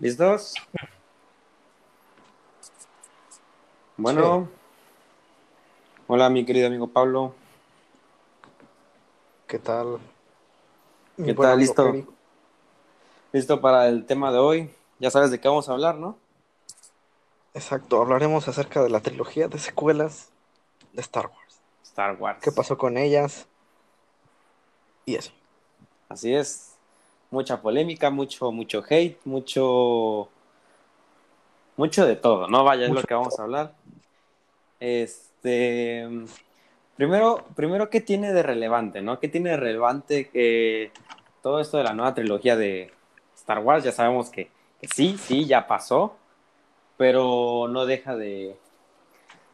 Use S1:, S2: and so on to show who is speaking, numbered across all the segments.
S1: ¿Listos? Bueno. Hola, mi querido amigo Pablo.
S2: ¿Qué tal?
S1: ¿Qué tal? ¿Listo? ¿Listo para el tema de hoy? Ya sabes de qué vamos a hablar, ¿no?
S2: Exacto, hablaremos acerca de la trilogía de secuelas de Star Wars.
S1: Star Wars.
S2: ¿Qué pasó con ellas? Y eso.
S1: Así es mucha polémica, mucho, mucho hate, mucho, mucho de todo, ¿no? Vaya, es lo que vamos a hablar. Este, primero, primero, ¿qué tiene de relevante, no? ¿Qué tiene de relevante que todo esto de la nueva trilogía de Star Wars? Ya sabemos que, sí, sí, ya pasó, pero no deja de,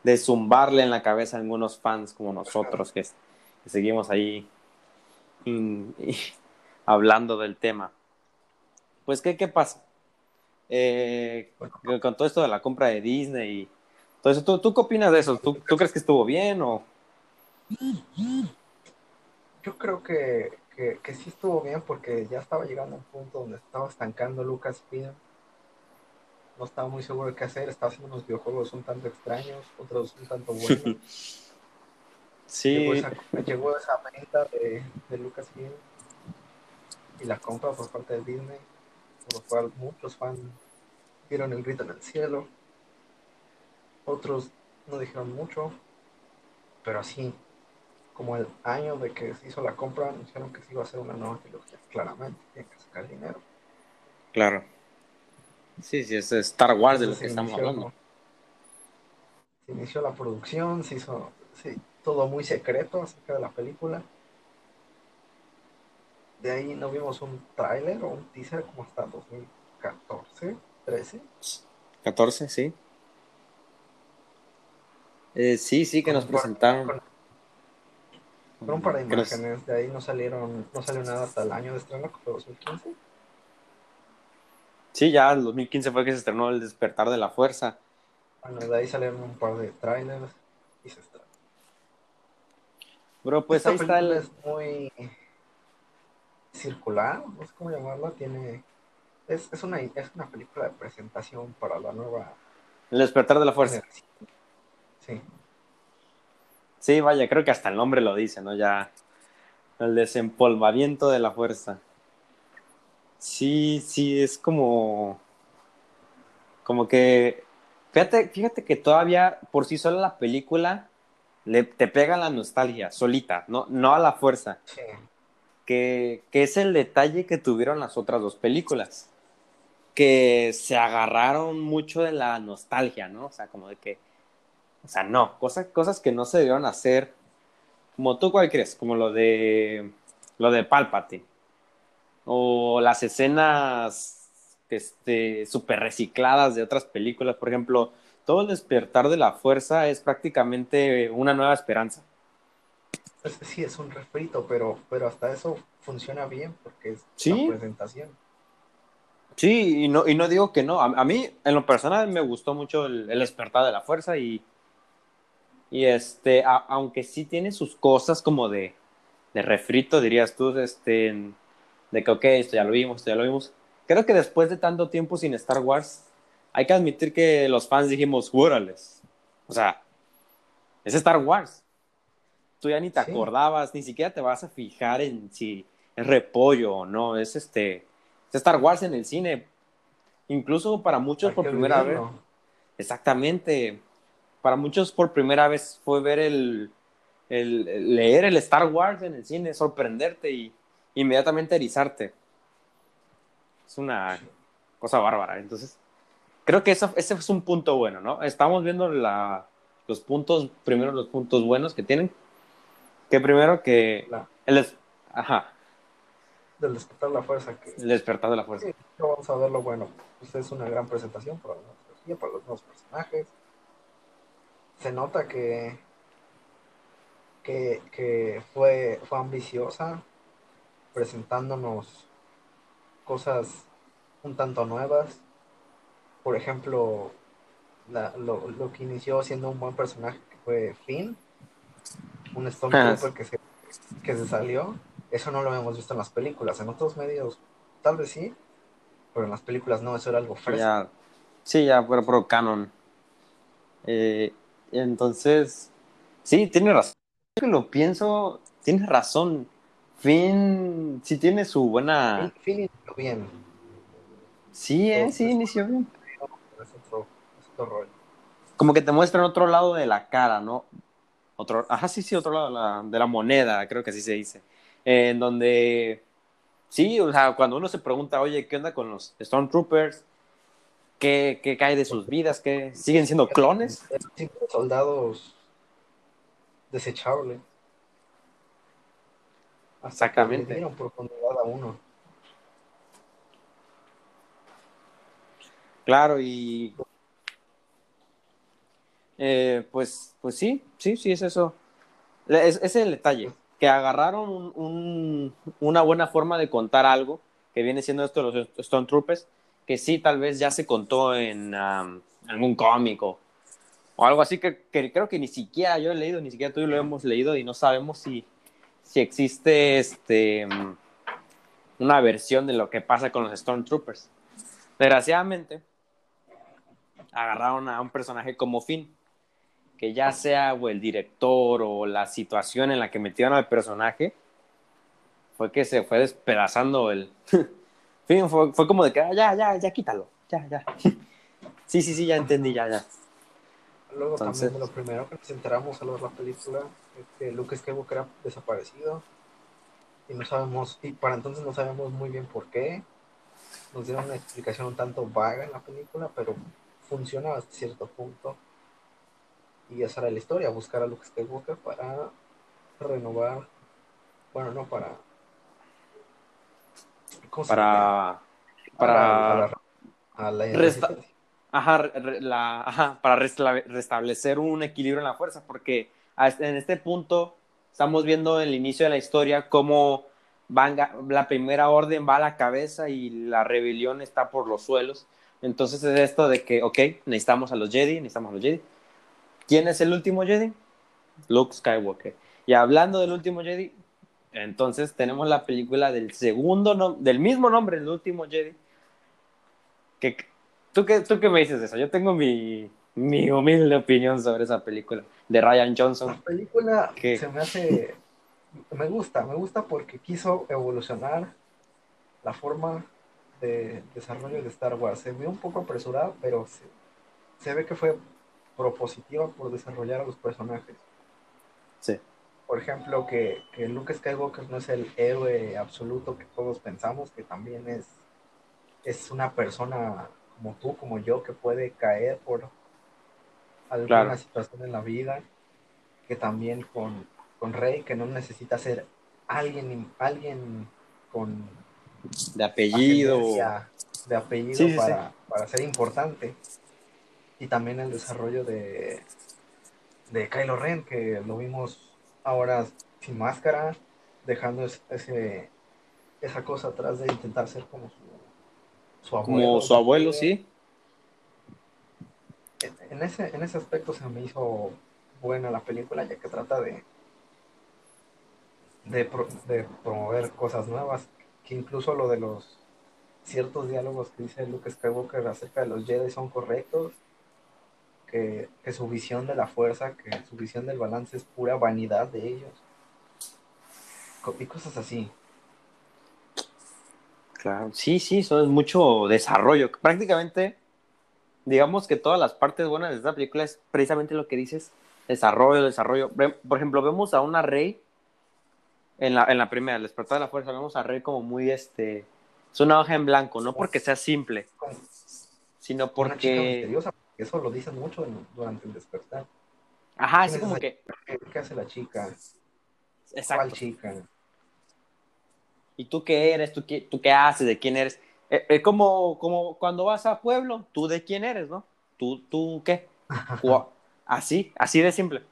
S1: de zumbarle en la cabeza a algunos fans como nosotros que, seguimos ahí hablando del tema. Pues, ¿qué, qué pasa? Eh, con todo esto de la compra de Disney y todo eso, ¿tú, qué opinas de eso? ¿Tú, crees que estuvo bien o...?
S2: Yo creo que, que, sí estuvo bien porque ya estaba llegando a un punto donde estaba estancando Lucasfilm. No estaba muy seguro de qué hacer, estaba haciendo unos videojuegos un tanto extraños, otros un tanto buenos.
S1: sí.
S2: Llegó esa, llegó esa venta de, de Lucasfilm y la compra por parte de Disney, por lo cual muchos fans dieron el grito en el cielo. Otros no dijeron mucho, pero así, como el año de que se hizo la compra, anunciaron que se iba a hacer una nueva trilogía. Claramente, tienen que sacar dinero.
S1: Claro. Sí, sí, es Star Wars de lo que estamos hablando.
S2: Se inició la producción, se hizo sí, todo muy secreto acerca de la película de ahí no vimos un tráiler o un teaser como hasta 2014, 13.
S1: 14, sí. Eh, sí, sí, que nos presentaron.
S2: fueron un par de imágenes, de ahí no salieron, no salió nada hasta el año de estreno, que fue 2015.
S1: Sí, ya el 2015 fue que se estrenó El Despertar de la Fuerza.
S2: Bueno, de ahí salieron un par de trailers y se estrenó.
S1: Bro, pues ahí está el...
S2: Es muy circular, no sé cómo llamarla, tiene... Es, es, una, es una película de presentación para la nueva...
S1: El despertar de la fuerza.
S2: Sí.
S1: Sí, vaya, creo que hasta el nombre lo dice, ¿no? Ya el desempolvamiento de la fuerza. Sí, sí, es como... Como que... Fíjate, fíjate que todavía por sí sola la película le, te pega la nostalgia, solita, no, no a la fuerza.
S2: Sí
S1: que, es el detalle que tuvieron las otras dos películas, que se agarraron mucho de la nostalgia, ¿no? O sea, como de que, o sea, no, cosas, cosas que no se debieron hacer, como tú cuál crees, como lo de, lo de o las escenas este, súper recicladas de otras películas, por ejemplo, todo el despertar de la fuerza es prácticamente una nueva esperanza
S2: sí es un refrito, pero, pero hasta eso funciona bien porque es
S1: la
S2: presentación.
S1: Sí, y no, y no digo que no. A, mí, en lo personal, me gustó mucho el, despertar de la fuerza y, y este, aunque sí tiene sus cosas como de, de refrito, dirías tú, este, de que, ok, esto ya lo vimos, esto ya lo vimos. Creo que después de tanto tiempo sin Star Wars, hay que admitir que los fans dijimos, júrales. O sea, es Star Wars tú ya ni te acordabas, ni siquiera te vas a fijar en si es repollo o no, es este, es Star Wars en el cine, incluso para muchos por primera vez. Exactamente, para muchos por primera vez fue ver el, el, leer el Star Wars en el cine, sorprenderte y inmediatamente erizarte. Es una cosa bárbara, entonces creo que eso, ese es un punto bueno, ¿no? Estamos viendo la, los puntos, primero los puntos buenos que tienen, que primero que... El Ajá.
S2: Del despertar de la fuerza. Que...
S1: El despertar de la fuerza.
S2: Sí, vamos a ver lo bueno. Pues es una gran presentación para la nueva para los nuevos personajes. Se nota que, que, que fue, fue ambiciosa, presentándonos cosas un tanto nuevas. Por ejemplo, lo, lo, que inició siendo un buen personaje que fue Finn, un Stormtrooper que, se, que se salió, eso no lo hemos visto en las películas. En otros medios, tal vez sí, pero en las películas no, eso era algo fresco.
S1: Ya, sí, ya, pero pro canon. Eh, entonces, sí, tiene razón. Que lo pienso, tienes razón. Finn sí tiene su buena.
S2: Finn inició bien.
S1: Sí, eh, sí, inició bien.
S2: Es otro, es otro rollo.
S1: Como que te muestran otro lado de la cara, ¿no? Otro, ajá, sí, sí, otro lado de la, de la moneda, creo que así se dice. Eh, en donde, sí, o sea, cuando uno se pregunta, oye, ¿qué onda con los Stormtroopers? ¿Qué, qué cae de sus vidas? ¿Qué, ¿Siguen siendo clones?
S2: Soldados desechables.
S1: Exactamente.
S2: Dieron profundidad a uno.
S1: Claro, y eh, pues, pues sí, sí, sí, es eso. Es, es el detalle, que agarraron un- un- una buena forma de contar algo, que viene siendo esto de los Stone Troopers, que sí, tal vez ya se contó en um, algún cómic o, algo así, que, creo que ni siquiera yo he leído, ni siquiera tú y lo hemos leído y no sabemos si, si existe este, una versión de lo que pasa con los Stormtroopers. Desgraciadamente, agarraron a un personaje como Finn, que ya sea o el director o la situación en la que metieron al personaje, fue que se fue despedazando el... Finn fue, fue como de que, "Ah, ya, ya, ya, quítalo, ya, ya. Sí, sí, sí, ya entendí, ya, ya.
S2: Luego
S1: Entonces-
S2: también de lo primero que nos enteramos al ver la película es que Luke Skywalker era desaparecido y no sabemos, y para entonces no sabemos muy bien por qué. Nos dieron una explicación un tanto vaga en la película, pero funciona hasta cierto punto. Y esa era la historia, buscar a Luke Skywalker para renovar, bueno, no para... ¿cómo se llama?
S1: Para...
S2: A
S1: Para...
S2: la- a la- a la
S1: Resta-
S2: resistencia.
S1: Ajá, la, ajá, para resta- restablecer un equilibrio en la fuerza, porque en este punto estamos viendo en el inicio de la historia cómo van, la primera orden va a la cabeza y la rebelión está por los suelos. Entonces es esto de que, ok, necesitamos a los Jedi, necesitamos a los Jedi. ¿Quién es el último Jedi? Luke Skywalker. Y hablando del último Jedi, entonces tenemos la película del segundo, nom- del mismo nombre, el último Jedi, que ¿Tú qué, ¿Tú qué me dices de eso? Yo tengo mi, mi humilde opinión sobre esa película de Ryan
S2: La
S1: Johnson.
S2: película
S1: ¿Qué?
S2: se me hace. Me gusta, me gusta porque quiso evolucionar la forma de desarrollo de Star Wars. Se ve un poco apresurada, pero se, se ve que fue propositiva por desarrollar a los personajes.
S1: Sí,
S2: Por ejemplo, que, que Luke Skywalker no es el héroe absoluto que todos pensamos, que también es, es una persona como tú, como yo, que puede caer por alguna
S1: Claro.
S2: situación en la vida, que también con, con Rey, que no necesita ser alguien, alguien con
S1: de apellido.
S2: de apellido
S1: Sí, sí, sí.
S2: para, para ser importante. Y también el desarrollo de, de Kylo Ren, que lo vimos ahora sin máscara, dejando es- ese, esa cosa atrás de intentar ser como su, su abuelo.
S1: Como su abuelo, sí.
S2: En, en ese, en ese aspecto se me hizo buena la película, ya que trata de, de, pro- de promover cosas nuevas, que incluso lo de los ciertos diálogos que dice Luke Skywalker acerca de los Jedi son correctos, que, que su visión de la fuerza, que su visión del balance es pura vanidad de ellos, y cosas así.
S1: Claro, sí, sí, eso es mucho desarrollo. Prácticamente, digamos que todas las partes buenas de esta película es precisamente lo que dices, desarrollo, desarrollo. Por ejemplo, vemos a una Rey en la, en la primera, el despertar de la fuerza, vemos a Rey como muy, este, es una hoja en blanco, no porque sea simple, sino porque
S2: eso lo dicen mucho en- durante el despertar.
S1: ajá, así
S2: ¿Quién es
S1: como que,
S2: ¿Qué, hace la chica? ¿Cuál
S1: exacto.
S2: chica?
S1: ¿Y tú qué eres? ¿Tú qué, tú qué haces? ¿De quién eres? Eh, Es como, como cuando vas a pueblo, ¿tú de quién eres, no? ¿Tú, tú qué? Así, así de simple.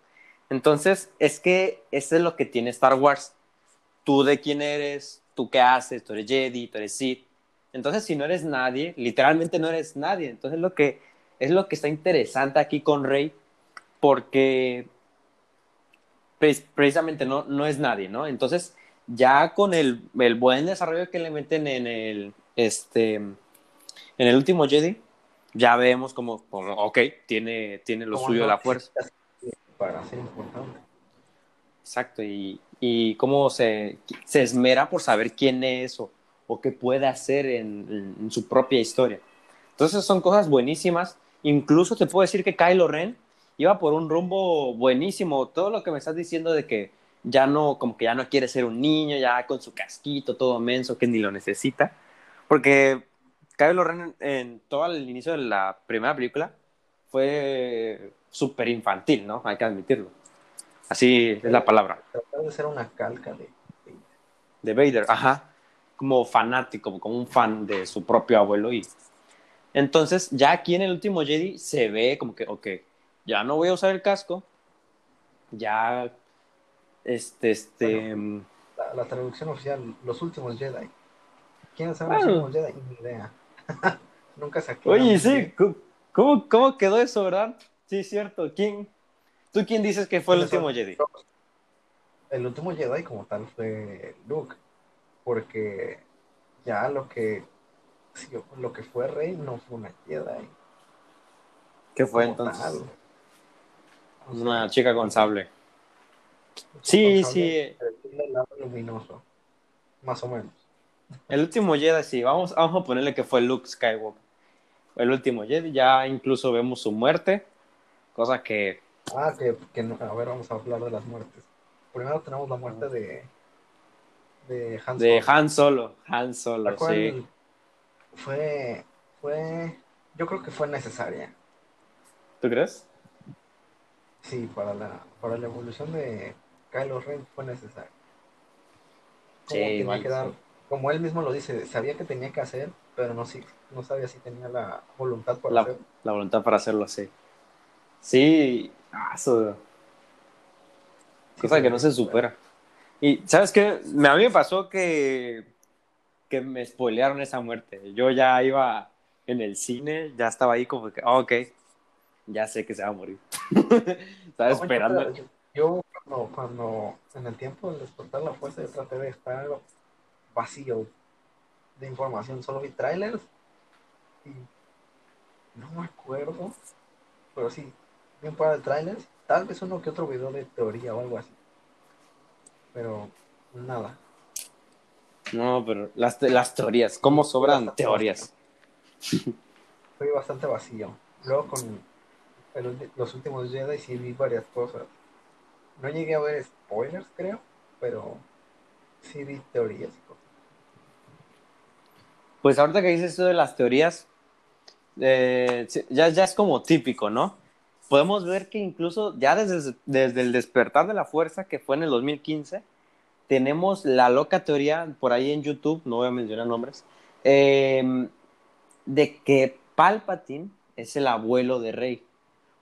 S1: Entonces, es que eso es lo que tiene Star Wars. Tú de quién eres, tú qué haces, tú eres Jedi, tú eres Sith. Entonces, si no eres nadie, literalmente no eres nadie. Entonces, lo que es lo que está interesante aquí con Rey, porque pre- precisamente no, no es nadie, ¿no? Entonces, ya con el, el buen desarrollo que le meten en el, este, En el último Jedi ya vemos como, como, ok, tiene, tiene lo suyo
S2: no
S1: la fuerza.
S2: necesitas Para ser importante.
S1: Exacto, y, y cómo se, se esmera por saber quién es o, o qué puede hacer en, en- en su propia historia. Entonces son cosas buenísimas. Incluso te puedo decir que Kylo Ren iba por un rumbo buenísimo. Todo lo que me estás diciendo de que ya no, como que ya no quiere ser un niño, ya con su casquito todo menso que ni lo necesita. Porque Kylo Ren en, todo el inicio de la primera película fue súper infantil, ¿no? Hay que admitirlo. Así es la palabra.
S2: Tratar de ser una calca de. de-
S1: de Vader, ajá, como fanático, como un fan de su propio abuelo y entonces ya aquí en el último Jedi se ve como que, ok, ya no voy a usar el casco, ya, este, este,
S2: La, la traducción oficial, los últimos Jedi. ¿Quiénes son
S1: Bueno.
S2: los últimos Jedi? Ni idea. Nunca saqué.
S1: oye, sí. ¿cómo- ¿cómo, quedó eso, verdad? Sí, cierto, ¿quién, tú quién dices que fue el último Jedi?
S2: El último Jedi como tal fue Luke. Porque ya lo que sí, lo que fue Rey no fue una Jedi.
S1: ¿Qué fue entonces?
S2: tal.
S1: Una chica con sable.
S2: con
S1: Sí,
S2: sable
S1: sí,
S2: del lado luminoso. Más o menos.
S1: el último Jedi, sí, vamos, vamos a ponerle que fue Luke Skywalker. El último Jedi, ya incluso vemos su muerte, cosa que
S2: Ah, que, que no- a ver, vamos a hablar de las muertes. Primero tenemos la muerte de de Han
S1: De
S2: Solo.
S1: Han Solo, Han Solo, sí.
S2: Fue fue yo creo que fue necesaria.
S1: ¿Tú crees?
S2: Sí, para la para la evolución de Kylo Ren fue necesaria. Como
S1: Sí,
S2: que va a
S1: sí.
S2: quedar como él mismo lo dice, sabía que tenía que hacer, pero no si, no sabía si tenía la voluntad para
S1: La,
S2: hacer.
S1: la voluntad para hacerlo así. Sí, ah, eso. Cosa
S2: Sí,
S1: que no se supera. Y, ¿sabes qué? A mí me pasó que, que me spoilearon esa muerte. Yo ya iba en el cine, ya estaba ahí como que, ah, ok, ya sé que se va a morir. Estaba
S2: No,
S1: esperando.
S2: Yo, yo cuando, cuando en el tiempo del despertar la fuerza, yo traté de estar vacío de información. Solo vi trailers y no me acuerdo, pero sí, vi un par de trailers. Tal vez uno que otro video de teoría o algo así. Pero nada.
S1: No, pero las, te- las teorías, ¿cómo sobran
S2: Bastante
S1: teorías?
S2: Fui bastante vacío. Luego con el los últimos Jedi sí vi varias cosas. No llegué a ver spoilers, creo, pero sí vi teorías y cosas.
S1: Pues ahorita que dices esto de las teorías, eh, ya, ya es como típico, ¿no? Podemos ver que incluso ya desde, desde el despertar de la fuerza, que fue en el 2015, tenemos la loca teoría por ahí en YouTube, no voy a mencionar nombres, eh, de que Palpatine es el abuelo de Rey.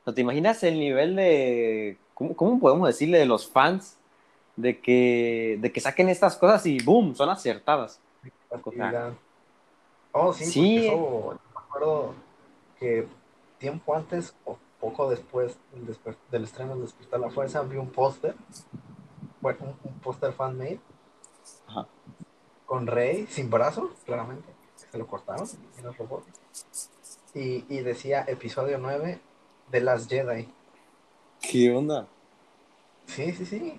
S1: O sea, ¿te imaginas el nivel de, ¿cómo, cómo podemos decirle de los fans? De que, de que saquen estas cosas y ¡boom! Son acertadas.
S2: Oh, sí,
S1: Sí.
S2: eso, me acuerdo que tiempo antes o poco después del, desper- del estreno de Despertar la Fuerza vi un póster, bueno, un, un póster fan-made con Rey sin brazo, claramente, se lo cortaron en el robot. Y, y decía episodio 9 de las Jedi.
S1: ¿Qué onda?
S2: Sí, sí, sí.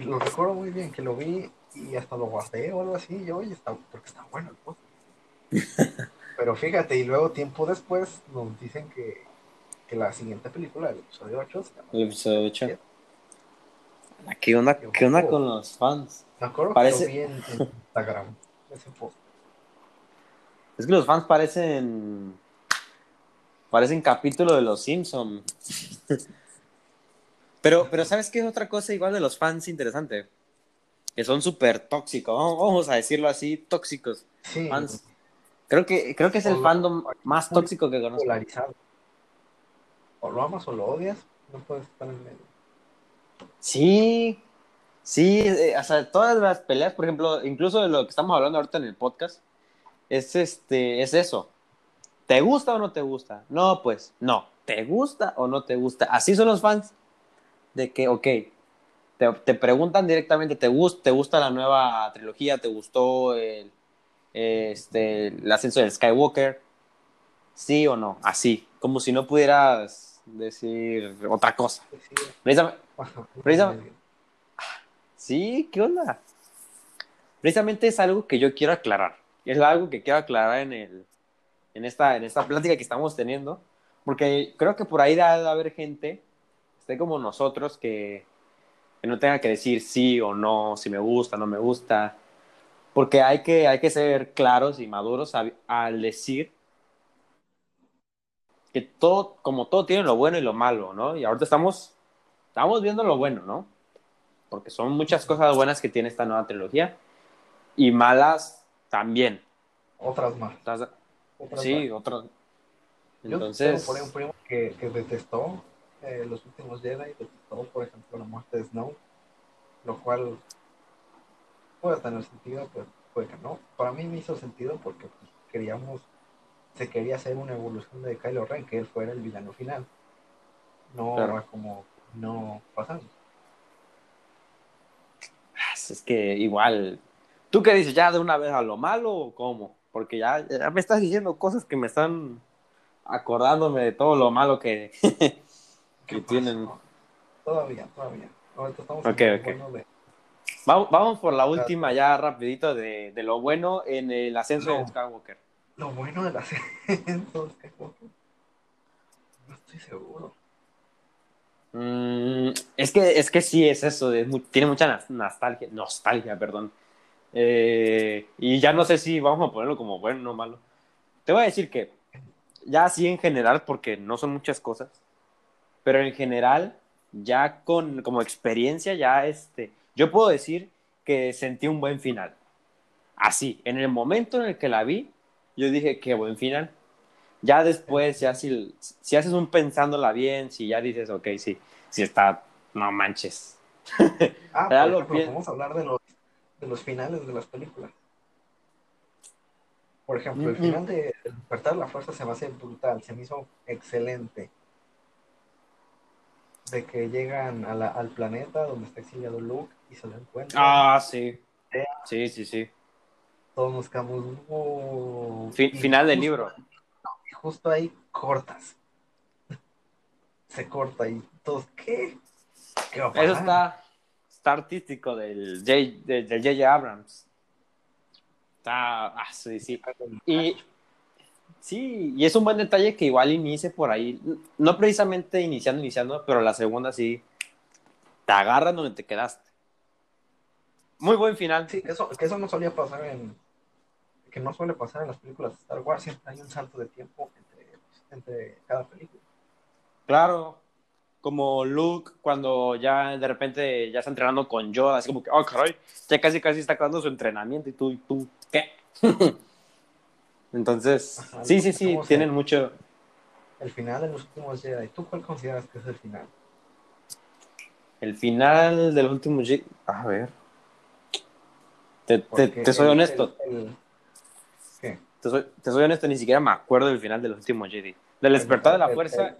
S2: Lo recuerdo muy bien, que lo vi y hasta lo guardé o algo así. Yo, oye, está, porque está bueno el póster. Pero fíjate, y luego tiempo después nos dicen que, que la siguiente película, el episodio 8, se llama-
S1: El episodio 8. ¿Qué onda, qué onda con los fans?
S2: Me acuerdo
S1: Parece-
S2: que lo vi en, Instagram, ese.
S1: Es que los fans parecen. Parecen capítulo de los Simpson. pero, pero ¿sabes qué es otra cosa igual de los fans interesante? Que son súper tóxicos. Vamos a decirlo así, tóxicos.
S2: Sí,
S1: Fans. Creo que, creo que es el fandom más tóxico que conozco.
S2: polarizado. O lo amas o lo odias, no puedes estar en medio.
S1: Sí, sí, eh, o sea, todas las peleas, por ejemplo, incluso de lo que estamos hablando ahorita en el podcast, es este, es eso. ¿Te gusta o no te gusta? No, pues, no. ¿Te gusta o no te gusta? Así son los fans. De que, ok, te, te preguntan directamente, ¿te, gust- ¿te gusta la nueva trilogía? ¿Te gustó el, este, el ascenso del Skywalker, sí o no, así, como si no pudieras decir otra cosa. Precisamente, precisamente, sí, ¿qué onda? Precisamente es algo que yo quiero aclarar, es algo que quiero aclarar en, el, en, esta, en esta plática que estamos teniendo, porque creo que por ahí debe de haber gente, esté como nosotros, que, que no tenga que decir sí o no, si me gusta, no me gusta, porque hay que, hay que ser claros y maduros al decir que todo, como todo tiene lo bueno y lo malo, ¿no? Y ahorita estamos, estamos viendo lo bueno, ¿no? Porque son muchas cosas buenas que tiene esta nueva trilogía y malas también.
S2: Otras más.
S1: sí, otras.
S2: Entonces. Yo por un primo que, que detestó eh, los últimos Jedi, detestó, por ejemplo, la muerte de Snow, lo cual puede tener sentido, pues puede que no. Para mí me hizo sentido porque pues, queríamos, se quería hacer una evolución de Kylo Ren, que él fuera el villano final. No como no pasando.
S1: Ah, es que igual, ¿tú qué dices? ¿Ya de una vez a lo malo o cómo? Porque ya, me estás diciendo cosas que me están acordándome de todo lo malo que, que tienen.
S2: Todavía, todavía. Ahorita estamos
S1: okay, okay. de Vamos, por la última ya rapidito de, lo bueno en el ascenso de Skywalker.
S2: Lo bueno del ascenso de Skywalker. No estoy seguro.
S1: Mm, es, que, es que sí, es eso. tiene mucha nostalgia. Nostalgia, perdón. Eh, y ya no sé si vamos a ponerlo como bueno o malo. Te voy a decir que ya así en general, porque no son muchas cosas, pero en general, ya con como experiencia, ya este yo puedo decir que sentí un buen final. Así, en el momento en el que la vi, yo dije, qué buen final. Ya después, ya si, si haces un pensándola bien, si ya dices, ok, sí, si está, no manches.
S2: Ah, vamos a hablar de los, de los finales de las películas. Por ejemplo, el final de El despertar de la fuerza se me hace brutal, se me hizo excelente de que llegan al planeta donde está exiliado Luke y se lo encuentran.
S1: Ah, sí. Sí, sí, sí.
S2: Todos nos quedamos. Oh",
S1: final del libro.
S2: Justo ahí cortas. Se corta y todos, ¿qué?
S1: Eso está, está artístico del J.J. Abrams. Está. Ah, sí, sí. Y Sí, y es un buen detalle que igual inicie por ahí, no precisamente iniciando, iniciando, pero la segunda sí te agarran donde te quedaste. Muy buen final.
S2: Sí, eso, que eso no solía pasar en, que no suele pasar en las películas de Star Wars, siempre hay un salto de tiempo entre, cada película.
S1: Claro, como Luke cuando ya de repente ya está entrenando con Yoda, así como que, oh, caray, ya casi casi está acabando su entrenamiento y tú, y tú, ¿qué? Entonces, sí, sí, sí, tienen mucho.
S2: El final de los últimos Jedi, ¿tú cuál consideras que es el final?
S1: El final de los últimos Jedi. A ver. Te, te, soy honesto. Te soy, te soy, honesto, ni siquiera me acuerdo del final de los últimos Jedi. Del despertar de la fuerza.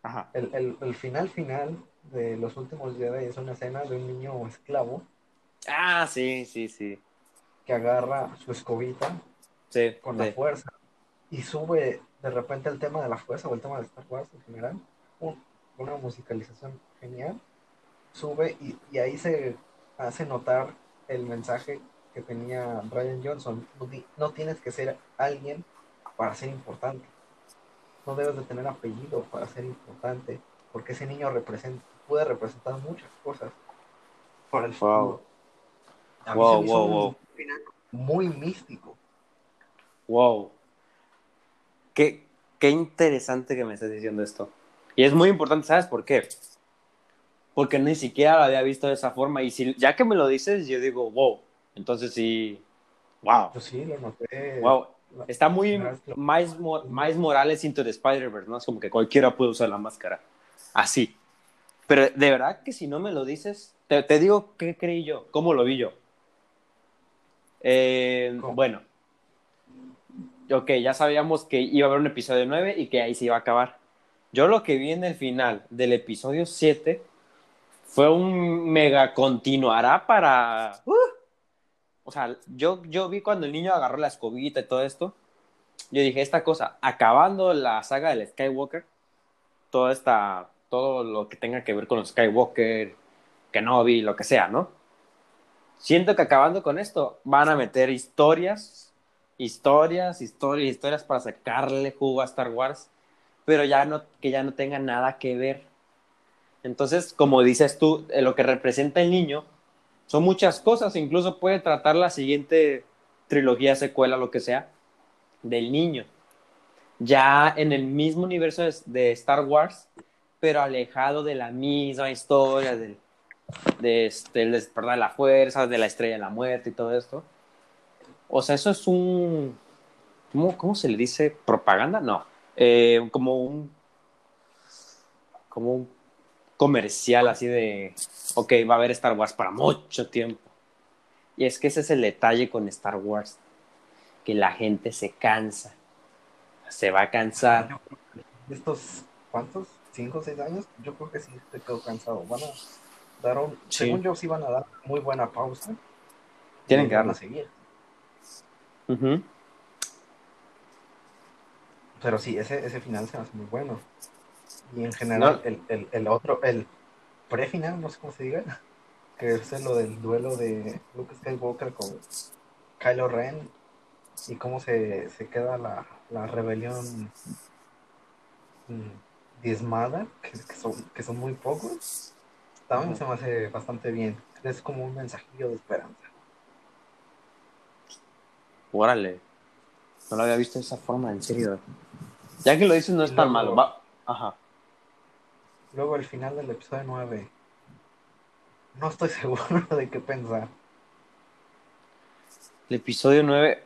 S2: Ajá. El, el, final final de los últimos Jedi es una escena de un niño esclavo.
S1: Ah, sí, sí, sí.
S2: Que agarra su escobita con la fuerza. Y sube de repente el tema de la fuerza o el tema de Star Wars en general, una musicalización genial, sube y, ahí se hace notar el mensaje que tenía Brian Johnson. No, tienes que ser alguien para ser importante. No debes de tener apellido para ser importante, porque ese niño representa, puede representar muchas cosas para el futuro.
S1: Wow. Wow, wow,
S2: Muy místico.
S1: Wow. Qué, qué interesante que me estés diciendo esto. Y es muy importante, ¿sabes por qué? Porque ni siquiera lo había visto de esa forma. Y si, ya que me lo dices, yo digo, wow. Entonces sí, wow.
S2: Pues sí, lo noté.
S1: Wow. Está muy más, más Morales into the Spider-Verse, ¿no? Es como que cualquiera puede usar la máscara. Así. Pero de verdad que si no me lo dices, te, te digo qué creí yo, cómo lo vi yo. Eh, bueno, ok, ya sabíamos que iba a haber un episodio 9 y que ahí se iba a acabar. Yo lo que vi en el final del episodio 7 fue un mega continuará para... Uh, o sea, yo, yo vi cuando el niño agarró la escobita y todo esto, yo dije, esta cosa, acabando la saga del Skywalker, todo esta, todo lo que tenga que ver con los Skywalker, Kenobi, lo que sea, ¿no? Siento que acabando con esto, van a meter historias, historias, historias, historias para sacarle jugo a Star Wars, pero ya no, que ya no tenga nada que ver. Entonces, como dices tú, lo que representa el niño son muchas cosas, incluso puede tratar la siguiente trilogía, secuela, lo que sea, del niño. Ya en el mismo universo de, Star Wars, pero alejado de la misma historia, del, de este, despertar de la fuerza, de la estrella de la muerte y todo esto. O sea, eso es un. ¿Cómo, cómo se le dice? ¿Propaganda? No. Eh, como un. Como un comercial así de. Ok, va a haber Star Wars para mucho tiempo. Y es que ese es el detalle con Star Wars que la gente se cansa. Se va a cansar.
S2: ¿Estos cuántos? ¿Cinco o seis años? Yo creo que sí te quedo cansado. Van a dar un, según yo, sí van a dar muy buena pausa.
S1: Tienen que
S2: darla. seguir. Pero sí, ese, ese final se hace muy bueno. Y en general, el, el, el, otro, el pre-final, no sé cómo se diga, que es lo del duelo de Luke Skywalker con Kylo Ren y cómo se, se queda la, la rebelión mm, diezmada, que, son, que son muy pocos, también se me hace bastante bien. Es como un mensajillo de esperanza.
S1: Órale. No lo había visto de esa forma, en serio. Ya que lo dices, no es tan malo. Ajá.
S2: Luego, el final del episodio 9. No estoy seguro de qué pensar.
S1: El episodio 9.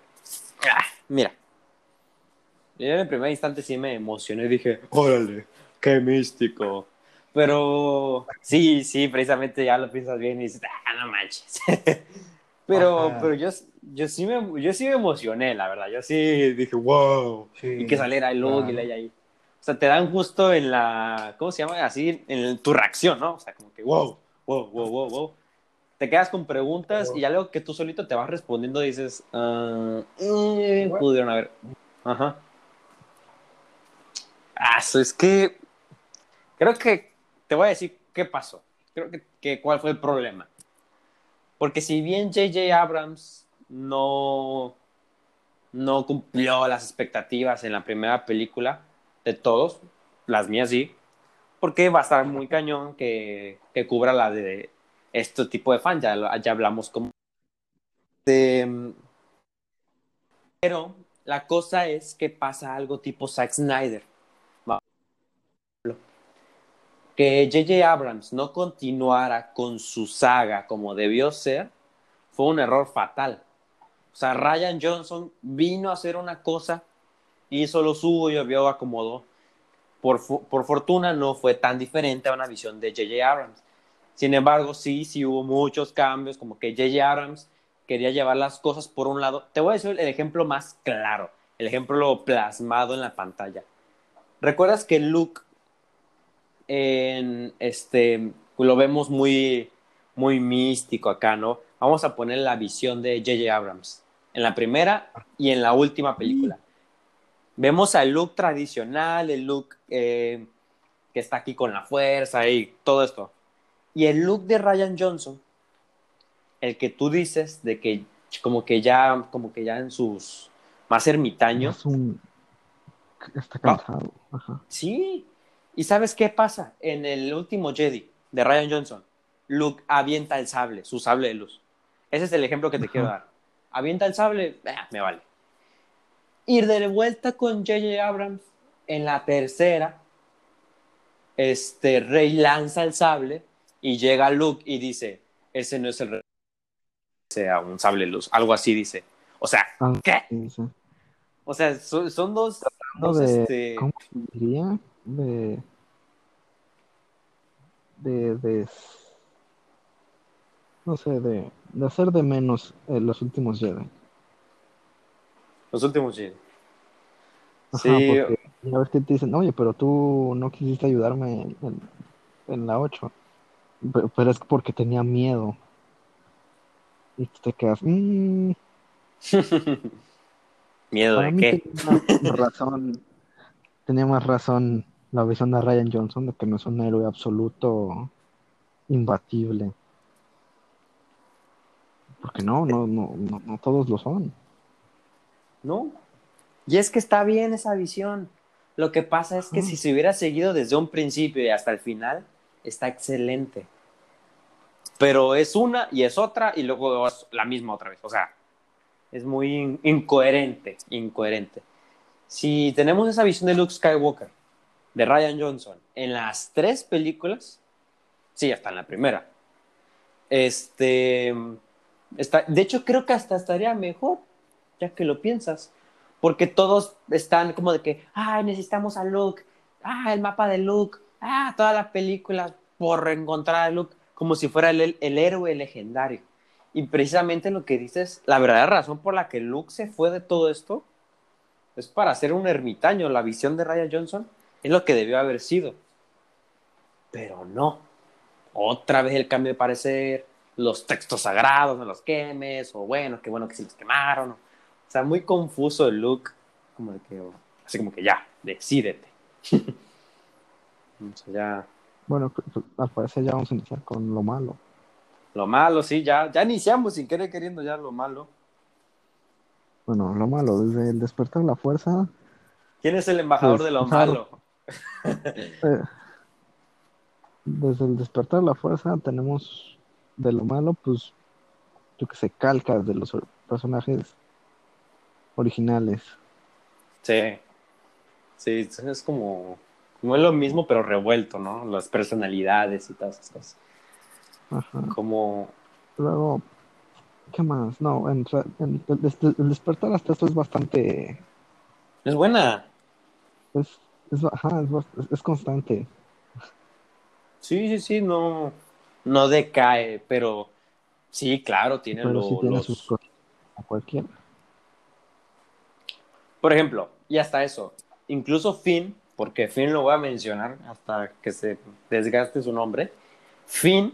S1: Ah, mira. Yo en el primer instante sí me emocioné y dije, órale, qué místico. Pero sí, sí, precisamente ya lo piensas bien y dices, ah, no manches. pero pero yo, yo, sí me, yo sí me emocioné, la verdad. Yo sí dije, wow. y que saliera el look y la ahí. Sea, te dan justo en la, ¿cómo se llama? Así, en tu reacción, ¿no? O sea, como que, wow, wow, wow, wow, wow te quedas con preguntas y ya luego que tú solito te vas respondiendo dices, uh, pudieron haber. Ajá. Ah, eso es que creo que te voy a decir qué pasó. Creo que, que cuál fue el problema. Porque si bien J.J. Abrams no, no cumplió las expectativas en la primera película de todos, las mías sí, porque va a estar muy cañón que, que cubra la de este tipo de fan, ya, ya hablamos como... Pero la cosa es que pasa algo tipo Zack Snyder. Que J.J. Abrams no continuara con su saga como debió ser fue un error fatal. O sea, Ryan Johnson vino a hacer una cosa, hizo lo suyo, vio, acomodó. Por, por fortuna no fue tan diferente a una visión de J.J. Abrams. Sin embargo, sí, sí hubo muchos cambios, como que J.J. Abrams quería llevar las cosas por un lado. Te voy a decir el ejemplo más claro, el ejemplo plasmado en la pantalla. ¿Recuerdas que Luke en este lo vemos muy muy místico acá, ¿no? Vamos a poner la visión de J.J. Abrams en la primera y en la última película. Vemos al Luke tradicional, el Luke eh, que está aquí con la fuerza y todo esto. Y el look de Ryan Johnson, el que tú dices de que como que ya, como que ya en sus más ermitaños.
S2: Está cansado.
S1: Sí. ¿Y sabes qué pasa? En el último Jedi de Ryan Johnson, Luke avienta el sable, su sable de luz. Ese es el ejemplo que te quiero dar. Avienta el sable, eh, me vale. Ir de vuelta con J.J. Abrams en la tercera, este Rey lanza el sable y llega Luke y dice, ese no es el sea un sable luz, algo así dice. O sea, ah, ¿qué? O sea, son, dos,
S2: este, ¿Cómo diría? De, de, de, no sé, de, de hacer de menos eh, los últimos Jedi.
S1: Los últimos Jedi.
S2: sí. a ver qué te dicen, oye, pero tú no quisiste ayudarme en, en la 8. Pero, es porque tenía miedo. Y tú te quedas, mmm,
S1: Miedo
S2: para
S1: de qué.
S2: tenía más razón, tenía más razón la visión de Ryan Johnson de que no es un héroe absoluto imbatible. Porque no, no, no, no, no todos lo son.
S1: ¿No? Y es que está bien esa visión. Lo que pasa es que si se hubiera seguido desde un principio y hasta el final, está excelente. Pero es una y es otra y luego es la misma otra vez. O sea, es muy in- incoherente, incoherente. Si tenemos esa visión de Luke Skywalker, de Ryan Johnson, en las tres películas, sí, hasta en la primera, este, está, de hecho creo que hasta estaría mejor, ya que lo piensas, porque todos están como de que, ay, necesitamos a Luke, ah, el mapa de Luke, ah, toda la película por encontrar a Luke, como si fuera el, el héroe legendario. Y precisamente lo que dices, la verdadera razón por la que Luke se fue de todo esto es para ser un ermitaño. La visión de Ryan Johnson es lo que debió haber sido. Pero no. Otra vez el cambio de parecer, los textos sagrados, no los quemes, o bueno, qué bueno que sí los quemaron. O sea, muy confuso el look, como de que, así como que ya, decídete. O sea, ya,
S2: Bueno, al parecer ya vamos a iniciar con lo malo.
S1: lo malo, sí, ya, ya iniciamos sin querer queriendo ya lo malo.
S2: Bueno, lo malo, desde el despertar de la fuerza,
S1: ¿Quién es el embajador
S2: Pues,
S1: de lo malo?
S2: eh, desde el despertar de la fuerza tenemos de lo malo, pues, yo que sé, calcas de los personajes originales.
S1: Sí. Sí, es como, no es lo mismo, pero revuelto, ¿no? Las personalidades y todas esas cosas.
S2: Ajá.
S1: Como,
S2: Luego, ¿qué más? No, en re- en- el, des- el despertar hasta esto es bastante,
S1: es buena.
S2: es, es, ajá, es, bast- es- es constante.
S1: Sí, sí, sí, no, no decae, pero sí, claro, tiene
S2: Pero
S1: lo-
S2: sí tiene
S1: los...
S2: sus cosas a cualquiera.
S1: Por ejemplo, y hasta eso, incluso Finn, porque Finn lo voy a mencionar hasta que se desgaste su nombre, Finn,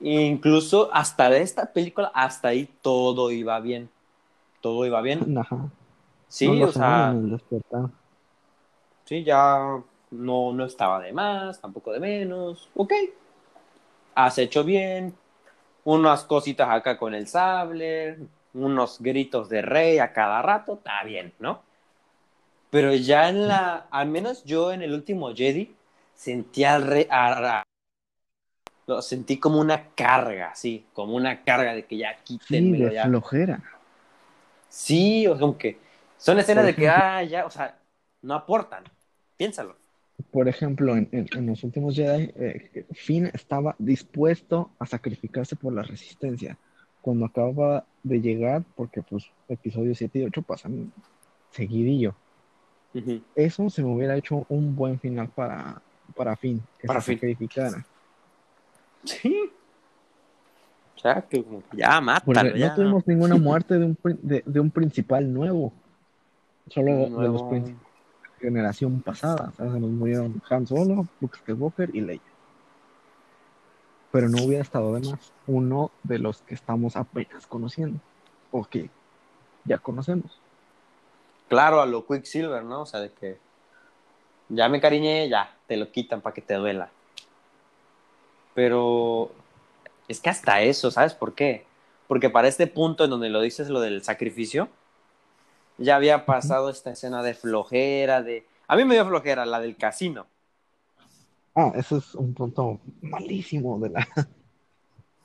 S1: incluso hasta de esta película, hasta ahí todo iba bien. Todo iba bien.
S2: Ajá.
S1: Sí,
S2: no
S1: o sea, sí, ya no, no estaba de más, tampoco de menos. Ok, has hecho bien. Unas cositas acá con el sable, unos gritos de rey a cada rato, está bien, ¿no? Pero ya en la, al menos yo en el último Jedi, sentí al rey, a- a- lo sentí como una carga, sí, como una carga de que ya
S2: Sí,
S1: quítenmelo
S2: de
S1: ya.
S2: flojera.
S1: Sí, o sea, como que son escenas de que, ah, ya, o sea, no aportan. Piénsalo.
S2: Por ejemplo, en, en- en los últimos Jedi, eh, Finn estaba dispuesto a sacrificarse por la resistencia. Cuando acababa de llegar, porque pues episodios 7 y 8 pasan seguidillo. Eso se me hubiera hecho un buen final para, para Finn, que
S1: Para
S2: se sacrificara.
S1: Sí. O sea, que ya, mátalo, ya.
S2: no tuvimos ninguna muerte de un, de, de un principal nuevo. Solo de los principales de generación pasada. O sea, se nos murieron Han Solo, Luke Skywalker y Leia. Pero no hubiera estado de más uno de los que estamos apenas conociendo. O que ya conocemos.
S1: Claro, a lo Quicksilver, ¿no? O sea, de que ya me cariñé, ya, te lo quitan para que te duela. Pero es que hasta eso, ¿sabes por qué? Porque para este punto en donde lo dices lo del sacrificio, ya había pasado esta escena de flojera, de... A mí me dio flojera la del casino.
S2: Ah, ese es un punto malísimo de la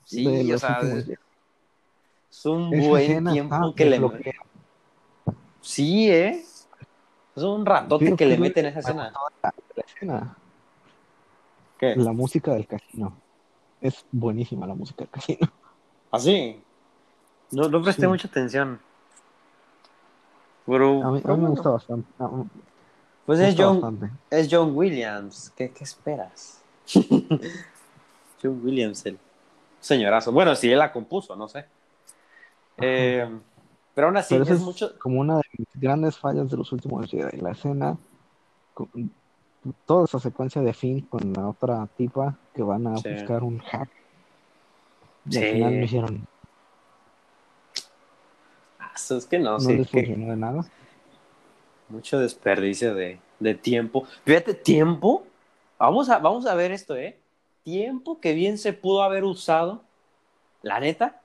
S1: Sí,
S2: de
S1: o sea, es un
S2: Esa
S1: buen tiempo que le... Sí, ¿eh? Es un ratote que le meten esa escena.
S2: La escena,
S1: ¿Qué?
S2: la música del casino. Es buenísima la música del casino.
S1: ¿Así? No, no presté
S2: Sí.
S1: mucha atención. Pero,
S2: A mí, a
S1: pero
S2: mí me gusta bastante.
S1: Pues es John,
S2: bastante.
S1: es John Williams. ¿Qué, qué esperas? John Williams, el señorazo. Bueno, si él la compuso, no sé. Eh, pero aún así,
S2: Pero
S1: es
S2: es
S1: mucho.
S2: como una de mis grandes fallas de los últimos Jedi. La escena, con- toda esa secuencia de Finn con la otra tipa que van a
S1: Sí.
S2: buscar un hack. Y
S1: Sí.
S2: al final me hicieron.
S1: es que no,
S2: no
S1: sí,
S2: les funcionó de nada.
S1: Mucho desperdicio de, de tiempo. Fíjate, tiempo. Vamos a, vamos a ver esto, ¿eh? Tiempo que bien se pudo haber usado, la neta,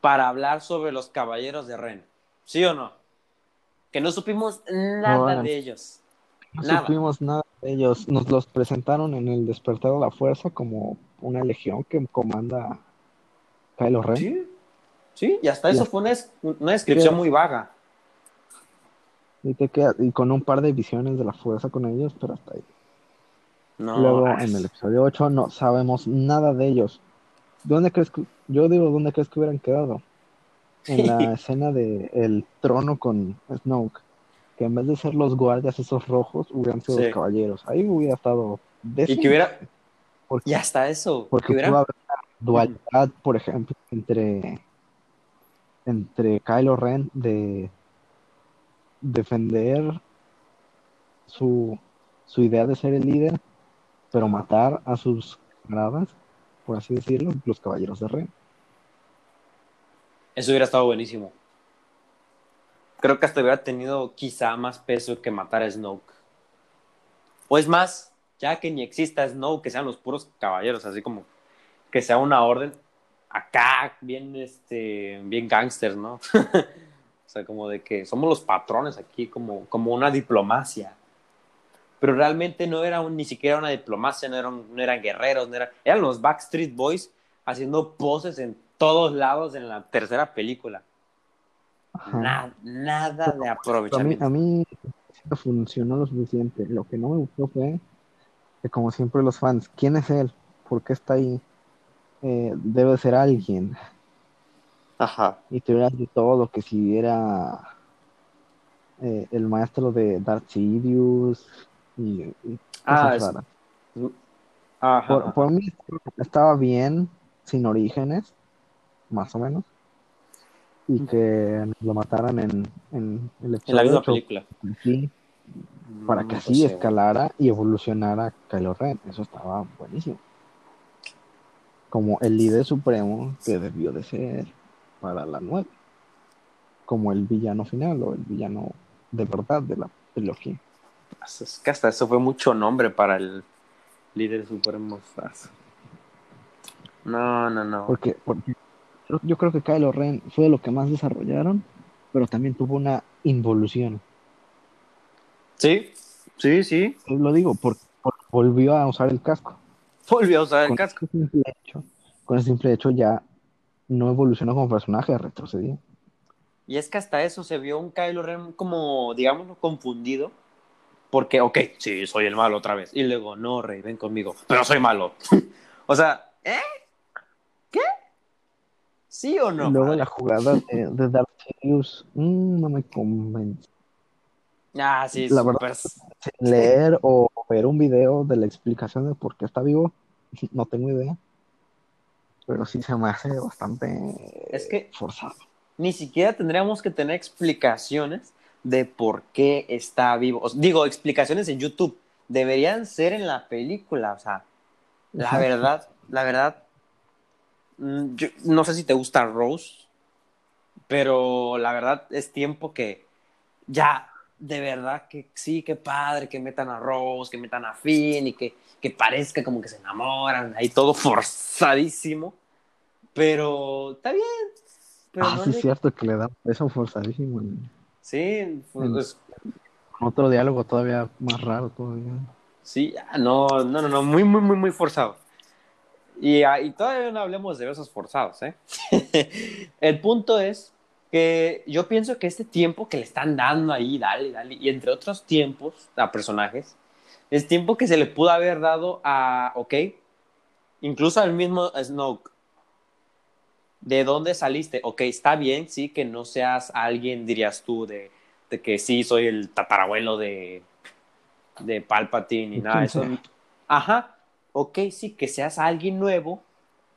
S1: para hablar sobre los caballeros de Ren. ¿Sí o no? Que no supimos nada
S2: bueno.
S1: de ellos.
S2: No
S1: Nada.
S2: supimos nada de ellos. Nos los presentaron en el despertar de la fuerza como una legión que comanda Kylo Ren.
S1: Sí, sí, y hasta eso
S2: Ya.
S1: fue una, des- una descripción muy vaga.
S2: Y, te queda- y con un par de visiones de la fuerza con ellos, pero hasta ahí.
S1: No,
S2: Luego
S1: ah,
S2: en el episodio 8 no sabemos nada de ellos. ¿Dónde crees que, yo digo, ¿dónde crees que hubieran quedado? En la escena de el trono con Snoke, que en vez de ser los guardias esos rojos, hubieran sido
S1: Sí.
S2: los caballeros. Ahí hubiera estado
S1: y que hubiera,
S2: porque,
S1: y hasta eso,
S2: porque
S1: que hubiera,
S2: haber una dualidad, por ejemplo, entre entre Kylo Ren de defender su, su idea de ser el líder, pero matar a sus camaradas, por así decirlo, los caballeros de Ren.
S1: eso hubiera estado buenísimo. Creo que hasta hubiera tenido quizá más peso que matar a Snoke. O es más, ya que ni exista Snoke, que sean los puros caballeros, así como que sea una orden acá, bien, este, bien gangsters, ¿no? o sea, como de que somos los patrones aquí, como, como una diplomacia. Pero realmente no era un- ni siquiera una diplomacia, no eran, no eran guerreros, no eran, eran los Backstreet Boys haciendo poses en todos lados en la tercera película.
S2: Ajá.
S1: Na- nada de
S2: Pero a mí,
S1: aprovechamiento.
S2: a mí funcionó lo suficiente. Lo que no me gustó fue que, como siempre, los fans, ¿quién es él? ¿Por qué está ahí? Eh, debe ser alguien.
S1: Ajá.
S2: Y te hubieras de todo, que si era eh, el maestro de Darth Sidious y, y
S1: Ah, es-. Ajá.
S2: Por, por mí estaba bien, sin orígenes, más o menos. Y que lo mataran en, en el
S1: en la misma
S2: 8,
S1: película.
S2: sí, para que
S1: Mm,
S2: así
S1: pues,
S2: escalara y evolucionara Kylo Ren. Eso estaba buenísimo. Como el líder supremo que debió de ser para la nueva. Como el villano final o el villano de verdad de la trilogía.
S1: Es que hasta eso fue mucho nombre para el líder supremo. No, no, no.
S2: Porque, porque yo- creo que Kylo Ren fue de lo que más desarrollaron, pero también tuvo una involución.
S1: Sí, sí, sí.
S2: Lo digo porque, porque volvió a usar el casco.
S1: Volvió a usar el
S2: Con
S1: casco.
S2: ese simple hecho, con ese simple hecho ya no evolucionó como personaje, retrocedió.
S1: Y es que hasta eso se vio un Kylo Ren como, digámoslo, confundido. Porque, ok, sí, soy el malo otra vez. Y luego, no, Rey, ven conmigo. Pero soy malo. o sea, ¿eh? ¿Qué? ¿Sí o no?
S2: luego la jugada de, de Darth Sidious mm, no me convence.
S1: Ah, sí,
S2: la verdad, Sin leer o ver un video de la explicación de por qué está vivo, no tengo idea. Pero sí se me hace bastante
S1: Es que-
S2: forzado.
S1: Ni siquiera tendríamos que tener explicaciones de por qué está vivo. O sea, digo, explicaciones en YouTube. Deberían ser en la película. O sea, la
S2: Exacto.
S1: verdad, la verdad, mm, yo no sé si te gusta Rose, pero la verdad es tiempo que ya, de verdad que sí, que padre, que metan a Rose, que metan a Finn y que, que parezca como que se enamoran, ahí todo forzadísimo, pero está bien. Pero
S2: ah,
S1: no
S2: sí,
S1: le-
S2: es cierto que le da eso forzadísimo.
S1: Sí, pues,
S2: Con otro diálogo todavía más raro todavía.
S1: sí, no, no, no, no, muy, muy, muy, muy forzado. Y, y todavía no hablemos de besos forzados, ¿eh? El punto es que yo pienso que este tiempo que le están dando ahí, dale, dale, y entre otros tiempos a personajes, es tiempo que se le pudo haber dado a, ok, incluso al mismo Snoke. ¿De dónde saliste? Ok, está bien, sí, que no seas alguien, dirías tú, de, de que sí, soy el tatarabuelo de, de Palpatine y nada eso. Ajá, ok, sí, que seas alguien nuevo,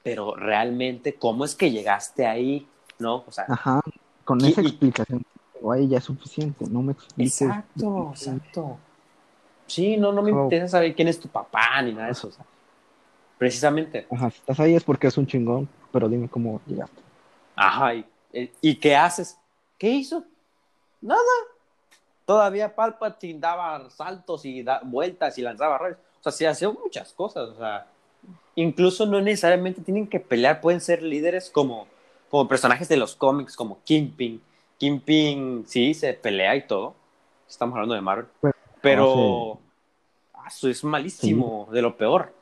S1: pero realmente, ¿cómo es que llegaste ahí? ¿No? O sea,
S2: Ajá, con
S1: Y-
S2: esa explicación, ahí ya es suficiente, no me expliques.
S1: exacto, exacto. Sí, no, no me interesa saber quién es tu papá ni nada de eso. o sea, precisamente.
S2: Ajá, si estás ahí es porque es un chingón, pero dime cómo llegaste.
S1: Ajá, y, eh, ¿y qué haces? ¿Qué ¿Qué hizo? Nada. Todavía Palpatine daba saltos y da vueltas y lanzaba rayos. O sea, se hacía muchas cosas. O sea, incluso no necesariamente tienen que pelear, pueden ser líderes como, como personajes de los cómics, como Kingpin. Kingpin, sí, se pelea y todo. Estamos hablando de Marvel. Pero ah, eso es malísimo, de lo peor.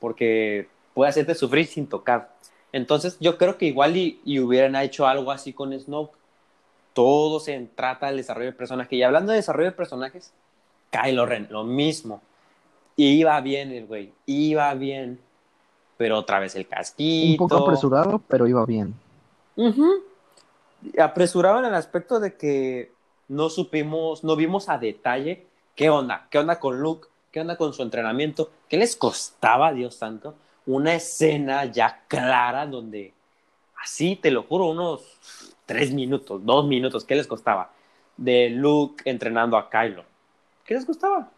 S1: Porque puede hacerte sufrir sin tocar. Entonces, yo creo que igual y, hubieran hecho algo así con Snoke. Todo se trata del desarrollo de personajes. Y hablando de desarrollo de personajes, Kylo Ren, lo mismo. Iba bien el güey, iba bien. Pero otra vez el casquito.
S2: Un poco apresurado, pero iba bien.
S1: Apresurado en el aspecto de que no supimos, no vimos a detalle qué onda, qué onda con Luke, qué onda con su entrenamiento, qué les costaba, Dios santo, una escena ya clara donde, así te lo juro, unos tres minutos, dos minutos, ¿qué les costaba? De Luke entrenando a Kylo. ¿Qué les costaba?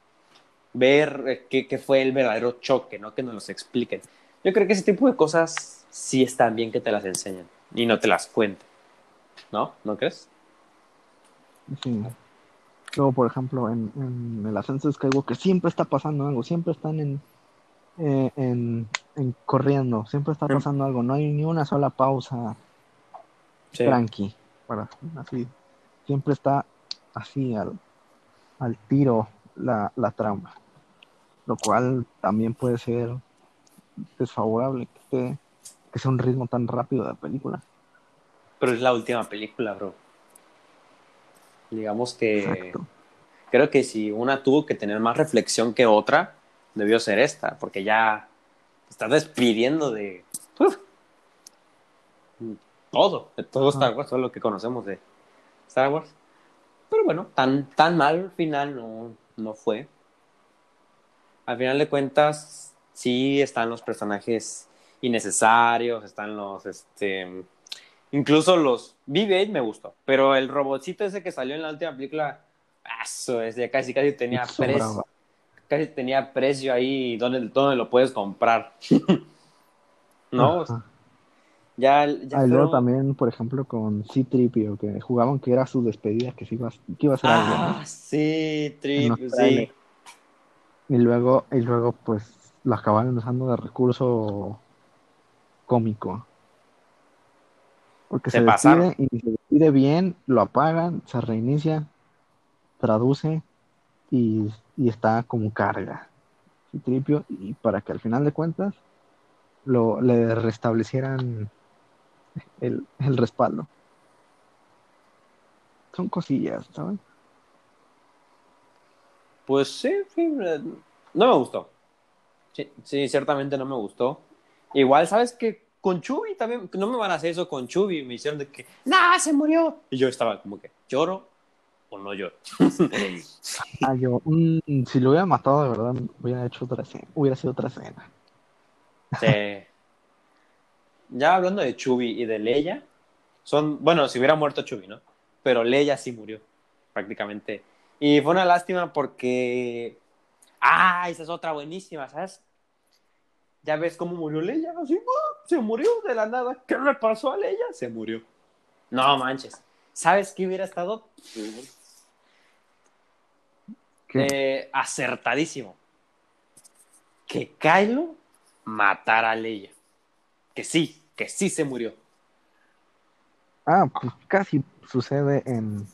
S1: Ver eh, qué, fue el verdadero choque, ¿no? Que nos lo expliquen. Yo creo que ese tipo de cosas sí están bien que te las enseñen y no te las cuenten. ¿No? ¿No crees?
S2: Sí. Luego, por ejemplo, en, el ascenso de Skywalker siempre está pasando algo, siempre están en, eh, en, corriendo, siempre está pasando algo, no hay ni una sola pausa tranqui, para, así, siempre está así al, al tiro la, la trama, lo cual también puede ser desfavorable que, que sea un ritmo tan rápido de la película.
S1: Pero es la última película, bro. Digamos que creo que si una tuvo que tener más reflexión que otra, debió ser esta, porque ya está despidiendo de todo, de todo Star Wars, todo lo que conocemos de Star Wars. Pero bueno, tan, tan mal al final no, no fue. Al final de cuentas, sí están los personajes innecesarios, están los, este, incluso los BB-8 me gustó, pero el robotcito ese que salió en la última película, eso es, ya casi casi tenía precio casi tenía precio ahí donde, donde lo puedes comprar. ¿No? Ya, ya
S2: luego también, por ejemplo, con C-Tripio, que jugaban que era su despedida, que, iba, que iba a ser
S1: ah, sí, Tripio, sí.
S2: Y luego, y luego, pues, lo acabaron usando de recurso cómico. Porque se, se despide y se despide bien, lo apagan, se reinicia, traduce y, está como carga tripio y para que al final de cuentas lo, le restablecieran el, respaldo. Son cosillas, ¿saben?
S1: Pues sí, no me gustó. Sí, ciertamente no me gustó. Igual, ¿sabes que Con Chubi también, no me van a hacer eso con Chubi, me hicieron de que, ¡nah, se murió! Y yo estaba como que, lloro o no yo.
S2: ah, yo, mm, si lo hubiera matado de verdad, hubiera hecho otra escena, hubiera sido otra escena.
S1: Sí. Ya hablando de Chubi y de Leia, son, bueno, si hubiera muerto Chubi, ¿no? Pero Leia sí murió, prácticamente. Y fue una lástima porque. Ah, esa es otra buenísima, ¿sabes? Ya ves cómo murió Leia, así, se murió de la nada. ¿Qué le pasó a Leia? Se murió. No manches. ¿Sabes qué hubiera estado? Eh, acertadísimo. Que Kylo matara a Leia. Que sí, que sí se murió.
S2: Ah, pues casi sucede en,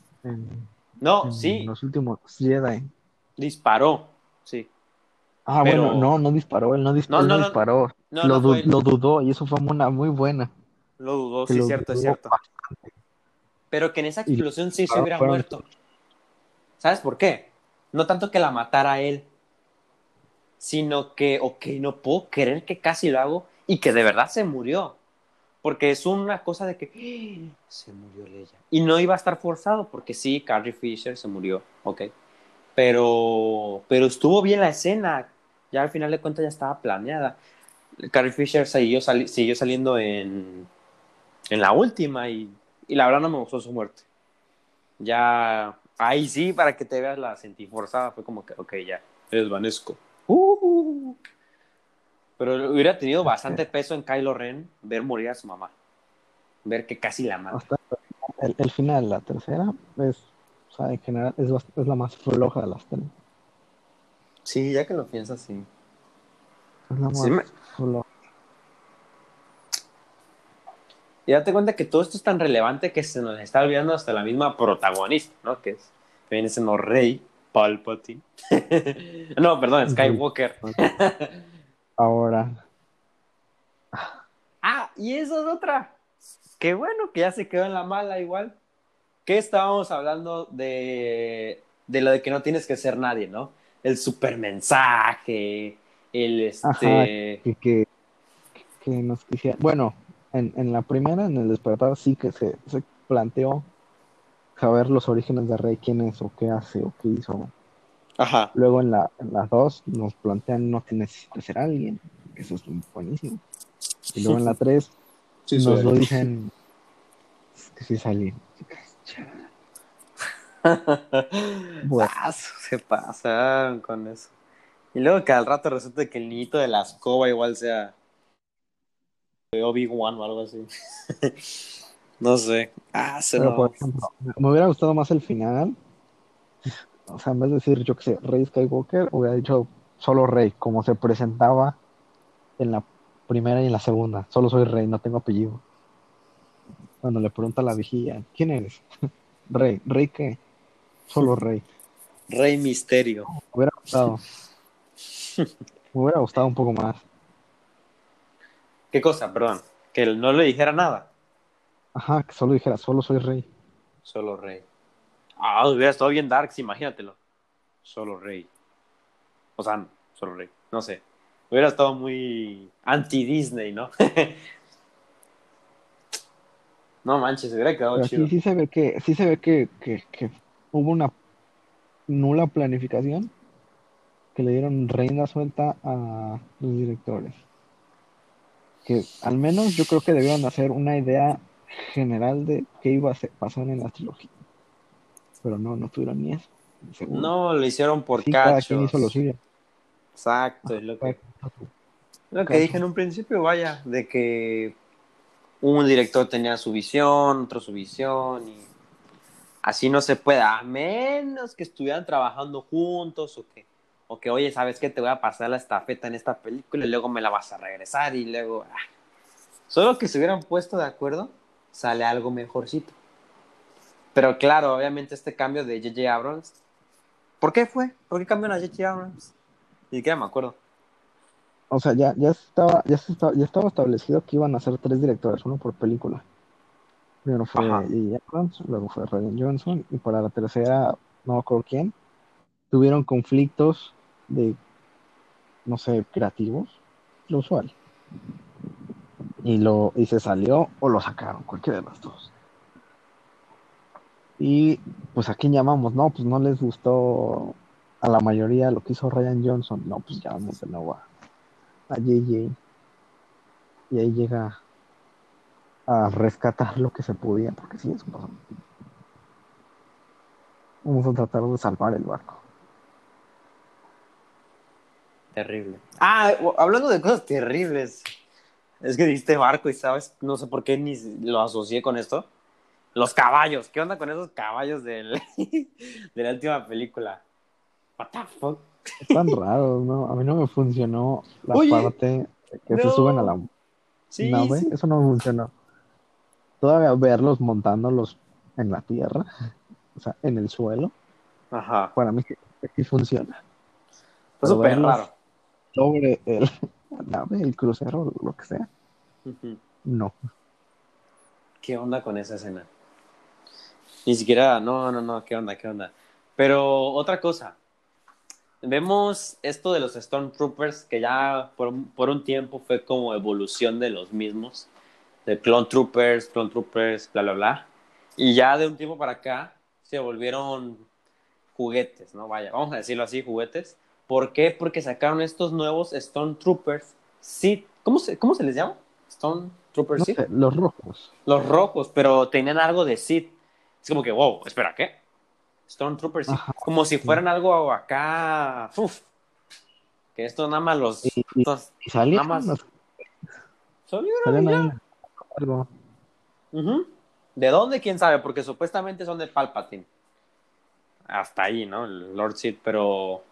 S1: no, sí.
S2: los últimos Jedi.
S1: Disparó, sí.
S2: Ah, bueno, no, no disparó, él no, disparó. lo, dudó y eso fue una muy buena.
S1: Lo dudó, sí, cierto, es cierto. Pero que en esa explosión sí se hubiera muerto. ¿Sabes por qué? No tanto que la matara él, sino que, ok, no puedo creer que casi lo hago y que de verdad se murió. Porque es una cosa de que ¡Ah! se murió Leia. Y no iba a estar forzado, porque sí, Carrie Fisher se murió, ok. Pero, pero estuvo bien la escena. Ya al final de cuentas ya estaba planeada. Carrie Fisher siguió, siguió saliendo en, en la última y, y la verdad no me gustó su muerte. Ya Ahí sí, para que te veas la sentí forzada. Fue como que, ok, ya, desvanezco. Uh, pero hubiera tenido bastante peso en Kylo Ren ver morir a su mamá. Ver que casi la mata.
S2: el, el final, la tercera, es, o sea, en general, es, es la más floja de las tres.
S1: Sí, ya que lo piensas, sí.
S2: Es la más
S1: Sí, me-
S2: floja.
S1: Y date cuenta que todo esto es tan relevante que se nos está olvidando hasta la misma protagonista, ¿no? Que es, viene siendo Rey Palpatine. no, perdón, Skywalker.
S2: Ahora,
S1: Ah, y eso es otra. Qué bueno que ya se quedó en la mala igual. Que estábamos hablando de, de lo de que no tienes que ser nadie, ¿no? El super mensaje, el este...
S2: que, que, que nos quisiera. Bueno, en, en la primera, en el despertar, sí que se, se planteó saber los orígenes de Rey, quién es o qué hace o qué hizo.
S1: Ajá.
S2: Luego en la, en las dos nos plantean no que necesita ser alguien, eso es buenísimo. Y luego en la tres
S1: Sí,
S2: nos lo dicen que sí es alguien. Bueno.
S1: Ah, se pasaron con eso. Y luego que al rato resulta que el niñito de la escoba igual sea Obi-Wan o algo así. no sé. Ah, se
S2: Pero,
S1: lo...
S2: por ejemplo, me hubiera gustado más el final. O sea, en vez de decir, yo qué sé, Rey Skywalker, hubiera dicho solo Rey, como se presentaba en la primera y en la segunda. Solo soy Rey, no tengo apellido. Cuando le pregunta a la vigía, ¿quién eres? Rey. ¿Rey qué? Solo Rey.
S1: Rey Misterio.
S2: Me hubiera gustado. Me hubiera gustado un poco más.
S1: ¿Qué cosa? Perdón. Que no le dijera nada.
S2: Ajá, que solo dijera, solo soy Rey.
S1: Solo Rey. Ah, hubiera estado bien Darks, imagínatelo. Solo Rey. O sea, no, solo Rey. No sé. Hubiera estado muy anti-Disney, ¿no? no manches, hubiera quedado
S2: Pero
S1: chido.
S2: aquí sí se ve que, sí se ve que, que, que hubo una nula planificación que le dieron reina suelta a los directores. Que al menos yo creo que debieron hacer una idea general de qué iba a pasar en la trilogía. Pero no, no tuvieron ni eso. seguro.
S1: No, lo hicieron por
S2: Sí, cada quien hizo lo suyo.
S1: Exacto, es lo que, lo que dije en un principio, vaya, de que un director tenía su visión, otro su visión, y así no se puede, a menos que estuvieran trabajando juntos o que, o que oye, ¿sabes qué? Te voy a pasar la estafeta en esta película y luego me la vas a regresar y luego... ah. Solo que se hubieran puesto de acuerdo, sale algo mejorcito. Pero claro, obviamente este cambio de J.J. Abrams, ¿por qué fue? ¿Por qué cambiaron a J.J. Abrams? Ni siquiera me acuerdo.
S2: O sea, ya, ya estaba, ya estaba, ya estaba establecido que iban a ser tres directores, uno por película. Primero fue. J.J. Abrams, luego fue Ryan Johnson, y para la tercera, no me acuerdo quién, tuvieron conflictos de, no sé, creativos, lo usual. Y lo, y se salió o lo sacaron, cualquiera de los dos. Y pues a quién llamamos, no, pues no les gustó a la mayoría lo que hizo Ryan Johnson, no, pues llamamos de nuevo a, a JJ. Y ahí llega a rescatar lo que se podía, porque sí, eso pasó. Vamos a tratar de salvar el barco.
S1: Terrible. Ah, hablando de cosas terribles. Es que diste barco y sabes, no sé por qué ni lo asocié con esto. Los caballos. ¿Qué onda con esos caballos del, de la última película? What the fuck?
S2: Están raros, ¿no? A mí no me funcionó la
S1: Oye,
S2: parte que se suben a la
S1: Sí,
S2: nave.
S1: sí.
S2: Eso no me funcionó. Todavía verlos montándolos en la tierra, o sea, en el suelo,
S1: Ajá.
S2: para mí sí, funciona. Pero
S1: súper raro.
S2: Sobre el, la nave, el crucero, lo que sea, no.
S1: ¿Qué onda con esa escena? Ni siquiera, no, no, no, ¿qué onda, qué onda? Pero otra cosa, vemos esto de los Stormtroopers, que ya por, por un tiempo fue como evolución de los mismos, de Clone Troopers, Clone Troopers, bla, bla, bla. Y ya de un tiempo para acá se volvieron juguetes, ¿no? Vaya, vamos a decirlo así, juguetes. ¿Por qué? Porque sacaron estos nuevos Stormtroopers, Sith. ¿Cómo se, cómo se les llama?
S2: No
S1: Sith.
S2: sé, los rojos.
S1: Los rojos, pero tenían algo de Sith. Es como que, wow, espera, ¿qué? Stormtroopers, Sith.
S2: Ajá,
S1: como si fueran algo acá. Uf. Que esto nada más los.
S2: Y- y-
S1: estos
S2: Y salían,
S1: Nada más.
S2: los-
S1: salieron ¿De dónde? ¿Quién sabe? Porque supuestamente son de Palpatine. Hasta ahí, ¿no? El Lord Sith, pero...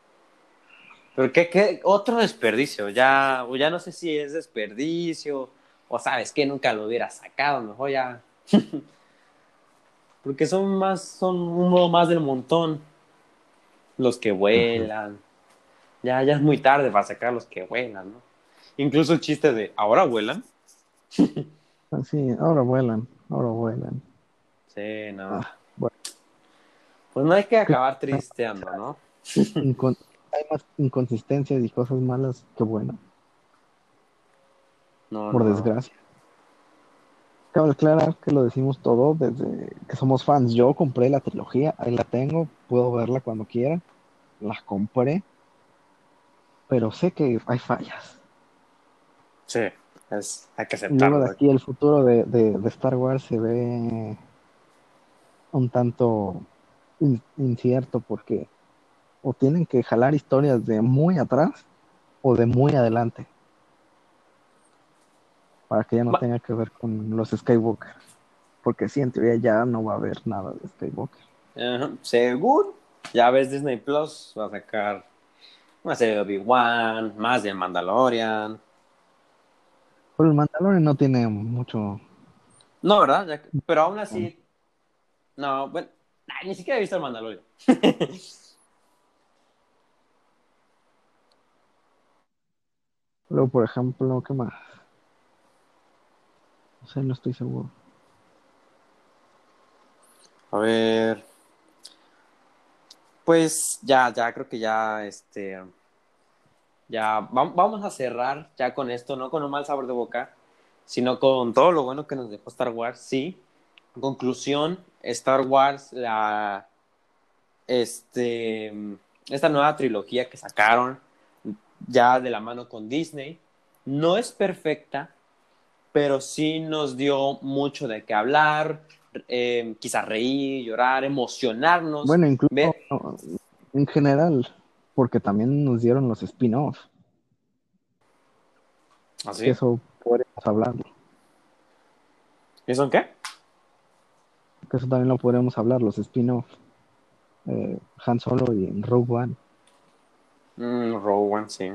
S1: Pero qué, qué otro desperdicio. Ya, ya no sé si es desperdicio o sabes que nunca lo hubiera sacado, mejor ya. Porque son más, son uno más del montón. Los que vuelan. Ya, ya es muy tarde para sacar los que vuelan, ¿no? Incluso el chiste de ¿ahora vuelan?
S2: Sí, ahora vuelan, ahora vuelan.
S1: Sí, no.
S2: Ah, bueno.
S1: Pues no hay que acabar tristeando, ¿no?
S2: Incon- hay más inconsistencias y cosas malas que buenas,
S1: No,
S2: por
S1: no.
S2: desgracia. Cabe aclarar que lo decimos todo desde que somos fans. Yo compré la trilogía, ahí la tengo, puedo verla cuando quiera. La compré, pero sé que hay fallas.
S1: Sí, es, hay que
S2: Y luego
S1: aceptarlo.
S2: de aquí el futuro de, de- de Star Wars se ve un tanto in- incierto porque o tienen que jalar historias de muy atrás o de muy adelante para que ya no
S1: Va-
S2: tenga que ver con los Skywalker. Porque sí, en teoría ya no va a haber nada de Skywalker.
S1: Según ya ves Disney Plus, va a sacar una serie de Obi-Wan, más de Mandalorian.
S2: Pero el Mandalorian no tiene mucho.
S1: No, ¿verdad? Ya pero aún así. No, bueno, ni siquiera he visto el Mandalorian.
S2: Luego, por ejemplo, ¿qué más? No sé, no estoy seguro.
S1: A ver. Pues ya, ya creo que ya, este. Ya va- vamos a cerrar ya con esto, no con un mal sabor de boca, sino con todo lo bueno que nos dejó Star Wars. Sí. En conclusión, Star Wars, la. Este. Esta nueva trilogía que sacaron, ya de la mano con Disney, no es perfecta, pero sí nos dio mucho de qué hablar, eh, quizás reír, llorar, emocionarnos.
S2: Bueno, incluso en general, porque también nos dieron los spin-offs.
S1: ¿Así?
S2: que Eso podríamos hablarlo.
S1: ¿Y son qué?
S2: Que eso también lo podríamos hablar, los spin-offs. Eh, Han Solo y Rogue One.
S1: Mm, Rogue One, sí.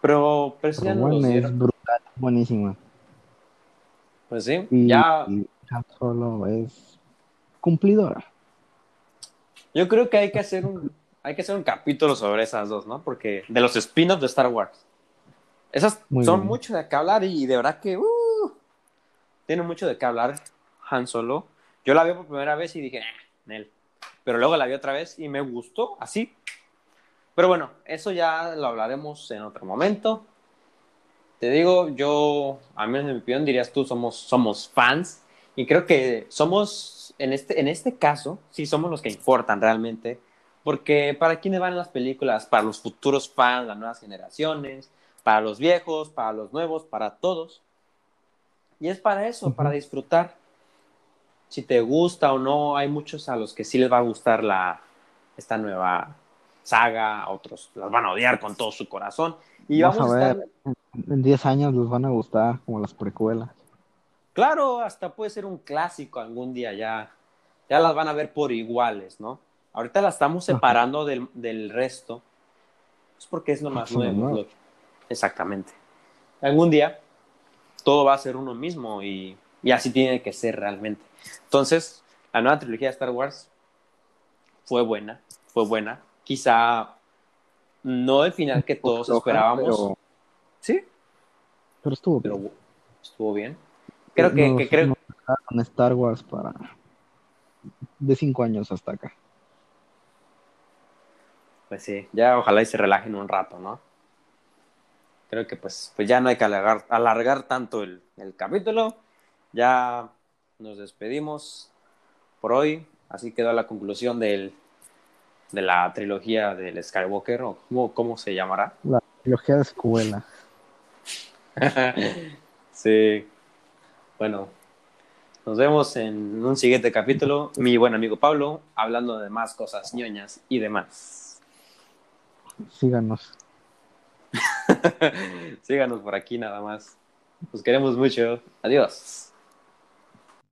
S1: Pero, pero eso ya
S2: Rogue One es brutal, buenísima.
S1: Pues sí,
S2: Y,
S1: ya.
S2: y Han Solo es cumplidora.
S1: Yo creo que hay que hacer un, hay que hacer un capítulo sobre esas dos, ¿no? Porque de los spin-offs de Star Wars. Esas
S2: Muy
S1: son
S2: bien.
S1: mucho de qué hablar y de verdad que uh, tiene mucho de qué hablar Han Solo. Yo la vi por primera vez y dije, "Ah, Nel. Pero luego la vi otra vez y me gustó así. Pero bueno, eso ya lo hablaremos en otro momento. Te digo, yo, a menos en mi opinión, dirías tú, somos, somos fans. Y creo que somos, en este, en este caso, sí somos los que importan realmente. Porque para quiénes van las películas, para los futuros fans, las nuevas generaciones, para los viejos, para los nuevos, para todos. Y es para eso, para disfrutar. Si te gusta o no, hay muchos a los que sí les va a gustar la, esta nueva saga, otros las van a odiar con todo su corazón. Y
S2: Vamos
S1: vamos,
S2: a
S1: a
S2: ver.
S1: estar,
S2: En 10 años les van a gustar, como las precuelas.
S1: claro, hasta puede ser un clásico algún día ya, ya las van a ver por iguales, ¿no? Ahorita las estamos
S2: Ajá.
S1: separando del, del resto, es porque es lo más
S2: Son lo
S1: nuevo.
S2: nuevo.
S1: lo- exactamente. Algún día todo va a ser uno mismo y, y así tiene que ser realmente. Entonces, la nueva trilogía de Star Wars fue buena, fue buena. Quizá no el final que todos
S2: Floja,
S1: esperábamos.
S2: Pero,
S1: Sí,
S2: pero estuvo
S1: pero
S2: bien.
S1: estuvo bien. Creo que,
S2: Nos-
S1: que creo,
S2: nos Star Wars para de 5 años hasta acá.
S1: Pues sí, ya ojalá y se relajen un rato, ¿no? Creo que pues, pues ya no hay que alargar, alargar tanto el, el capítulo. Ya nos despedimos por hoy. Así quedó la conclusión del, de la trilogía del Skywalker, o cómo, cómo se llamará.
S2: La trilogía de escuela.
S1: sí. Bueno, nos vemos en un siguiente capítulo. Mi buen amigo Pablo, hablando de más cosas ñoñas y demás.
S2: Síganos.
S1: Síganos por aquí nada más. Los queremos mucho. Adiós.